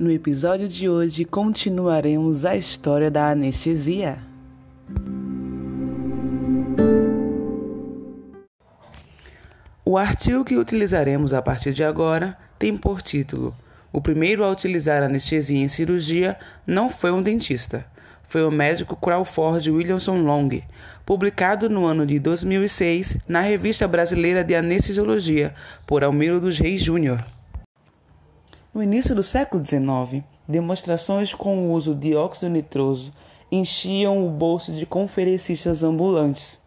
No episódio de hoje continuaremos a história da anestesia. O artigo que utilizaremos a partir de agora tem por título: O primeiro a utilizar anestesia em cirurgia não foi um dentista, foi o médico Crawford Williamson Long, publicado no ano de 2006 na Revista Brasileira de Anestesiologia por Almiro dos Reis Júnior. No início do século XIX, demonstrações com o uso de óxido nitroso enchiam o bolso de conferencistas ambulantes.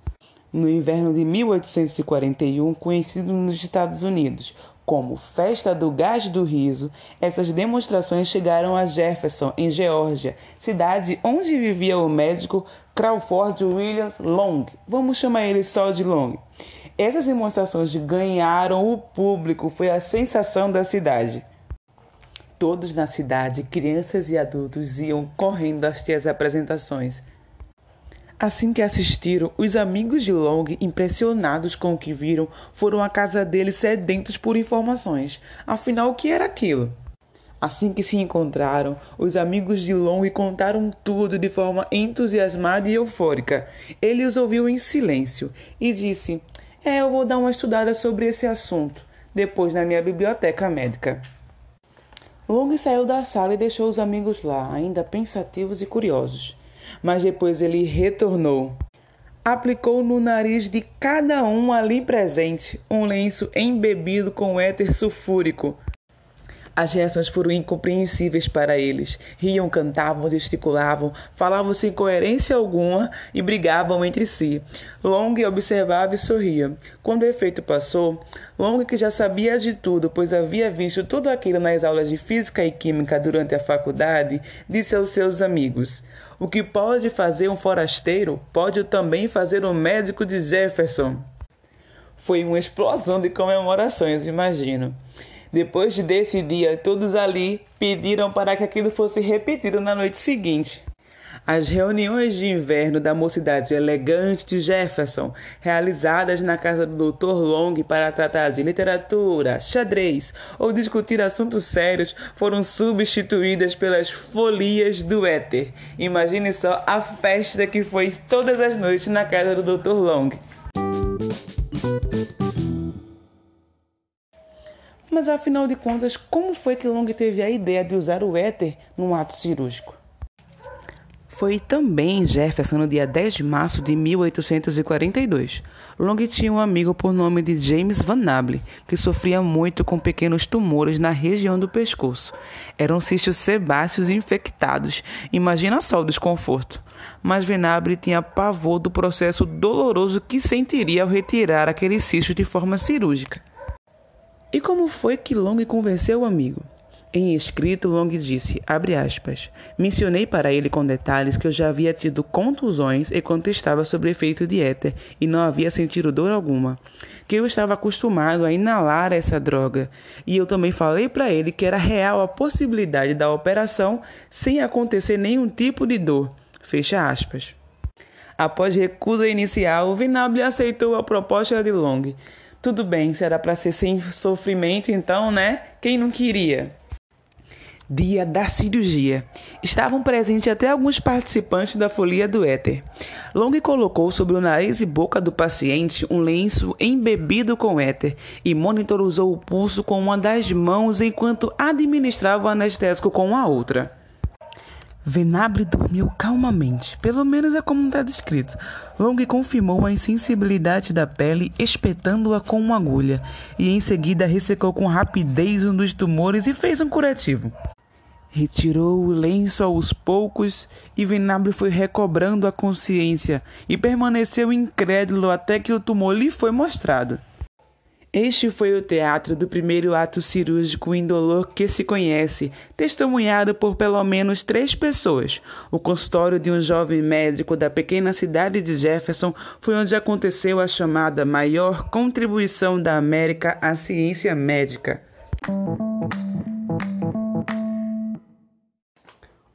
No inverno de 1841, conhecido nos Estados Unidos como Festa do Gás do Riso, essas demonstrações chegaram a Jefferson, em Geórgia, cidade onde vivia o médico Crawford Williams Long. Vamos chamar ele só de Long. Essas demonstrações ganharam o público, foi a sensação da cidade. Todos na cidade, crianças e adultos, iam correndo assistir as apresentações. Assim que assistiram, os amigos de Long, impressionados com o que viram, foram à casa dele sedentos por informações. Afinal, o que era aquilo? Assim que se encontraram, os amigos de Long contaram tudo de forma entusiasmada e eufórica. Ele os ouviu em silêncio e disse: É, eu vou dar uma estudada sobre esse assunto, depois na minha biblioteca médica. Long saiu da sala e deixou os amigos lá, ainda pensativos e curiosos. Mas depois ele retornou. Aplicou no nariz de cada um ali presente um lenço embebido com éter sulfúrico. As reações foram incompreensíveis para eles. Riam, cantavam, gesticulavam, falavam sem coerência alguma e brigavam entre si. Long observava e sorria. Quando o efeito passou, Long, que já sabia de tudo, pois havia visto tudo aquilo nas aulas de física e química durante a faculdade, disse aos seus amigos: O que pode fazer um forasteiro, pode também fazer um médico de Jefferson. Foi uma explosão de comemorações, imagino. Depois desse dia, todos ali pediram para que aquilo fosse repetido na noite seguinte. As reuniões de inverno da mocidade elegante de Jefferson, realizadas na casa do Dr. Long para tratar de literatura, xadrez ou discutir assuntos sérios, foram substituídas pelas folias do éter. Imagine só a festa que foi todas as noites na casa do Dr. Long. Mas afinal de contas, como foi que Long teve a ideia de usar o éter num ato cirúrgico? Foi também Jefferson no dia 10 de março de 1842. Long tinha um amigo por nome de James Van Nable, que sofria muito com pequenos tumores na região do pescoço. Eram cistos sebáceos infectados. Imagina só o desconforto. Mas Van Nable tinha pavor do processo doloroso que sentiria ao retirar aquele cisto de forma cirúrgica. E como foi que Long convenceu o amigo? Em escrito, Long disse, abre aspas, mencionei para ele com detalhes que eu já havia tido contusões enquanto estava sob efeito de éter e não havia sentido dor alguma, que eu estava acostumado a inalar essa droga, e eu também falei para ele que era real a possibilidade da operação sem acontecer nenhum tipo de dor, fecha aspas. Após recusa inicial, Vinable aceitou a proposta de Long, tudo bem, se era para ser sem sofrimento, então, né? Quem não queria? Dia da cirurgia. Estavam presentes até alguns participantes da folia do éter. Long colocou sobre o nariz e boca do paciente um lenço embebido com éter e monitorizou o pulso com uma das mãos enquanto administrava o anestésico com a outra. Venable dormiu calmamente, pelo menos é como está descrito. Long confirmou a insensibilidade da pele, espetando-a com uma agulha, e em seguida ressecou com rapidez um dos tumores e fez um curativo. Retirou o lenço aos poucos e Venable foi recobrando a consciência e permaneceu incrédulo até que o tumor lhe foi mostrado. Este foi o teatro do primeiro ato cirúrgico indolor que se conhece, testemunhado por pelo menos três pessoas. O consultório de um jovem médico da pequena cidade de Jefferson foi onde aconteceu a chamada maior contribuição da América à ciência médica.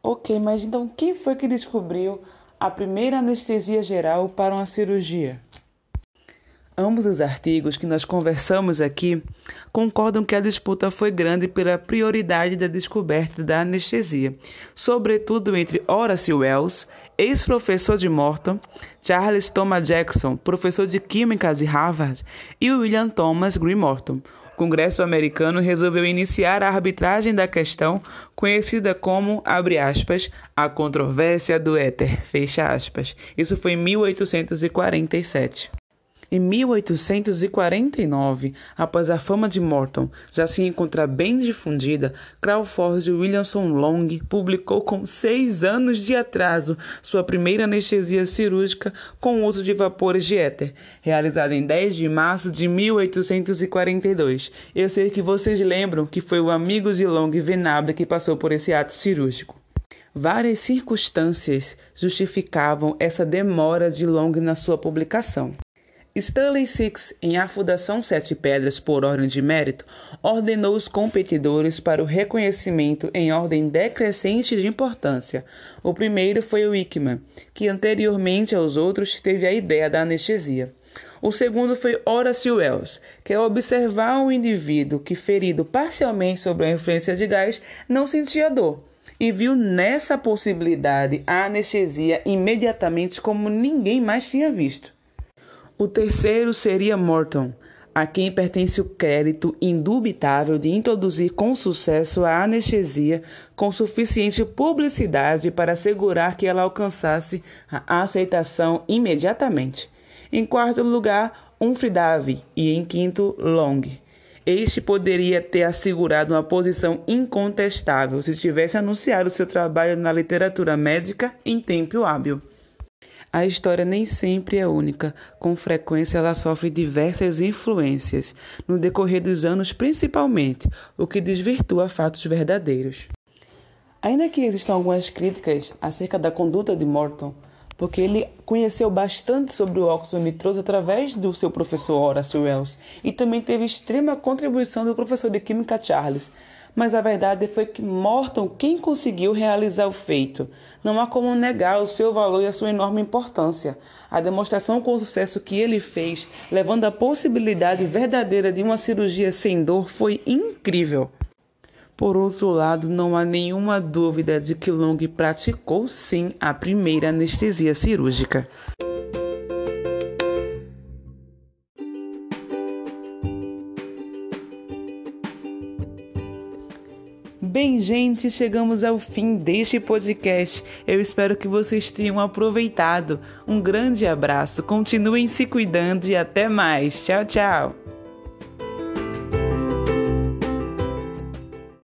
Ok, mas então quem foi que descobriu a primeira anestesia geral para uma cirurgia? Ambos os artigos que nós conversamos aqui concordam que a disputa foi grande pela prioridade da descoberta da anestesia, sobretudo entre Horace Wells, ex-professor de Morton, Charles Thomas Jackson, professor de Química de Harvard, e William Thomas Green Morton. O Congresso americano resolveu iniciar a arbitragem da questão conhecida como, abre aspas, a controvérsia do éter, fecha aspas. Isso foi em 1847. Em 1849, após a fama de Morton já se encontrar bem difundida, Crawford Williamson Long publicou com seis anos de atraso sua primeira anestesia cirúrgica com uso de vapores de éter, realizada em 10 de março de 1842. Eu sei que vocês lembram que foi o amigo de Long Venable que passou por esse ato cirúrgico. Várias circunstâncias justificavam essa demora de Long na sua publicação. Stanley Six, em A Fundação Sete Pedras por ordem de mérito, ordenou os competidores para o reconhecimento em ordem decrescente de importância. O primeiro foi o Wickman, que anteriormente aos outros teve a ideia da anestesia. O segundo foi Horace Wells, que ao observar um indivíduo que ferido parcialmente sob a influência de gás não sentia dor, e viu nessa possibilidade a anestesia imediatamente como ninguém mais tinha visto. O terceiro seria Morton, a quem pertence o crédito indubitável de introduzir com sucesso a anestesia com suficiente publicidade para assegurar que ela alcançasse a aceitação imediatamente. Em quarto lugar, Humphrey Davy e em quinto, Long. Este poderia ter assegurado uma posição incontestável se tivesse anunciado seu trabalho na literatura médica em tempo hábil. A história nem sempre é única, com frequência ela sofre diversas influências, no decorrer dos anos principalmente, o que desvirtua fatos verdadeiros. Ainda que existam algumas críticas acerca da conduta de Morton, porque ele conheceu bastante sobre o óxido nitroso através do seu professor Horace Wells e também teve extrema contribuição do professor de química Charles, mas a verdade foi que Morton quem conseguiu realizar o feito. Não há como negar o seu valor e a sua enorme importância. A demonstração com o sucesso que ele fez, levando a possibilidade verdadeira de uma cirurgia sem dor, foi incrível. Por outro lado, não há nenhuma dúvida de que Long praticou sim a primeira anestesia cirúrgica. Bem, gente, chegamos ao fim deste podcast. Eu espero que vocês tenham aproveitado. Um grande abraço, continuem se cuidando e até mais. Tchau, tchau.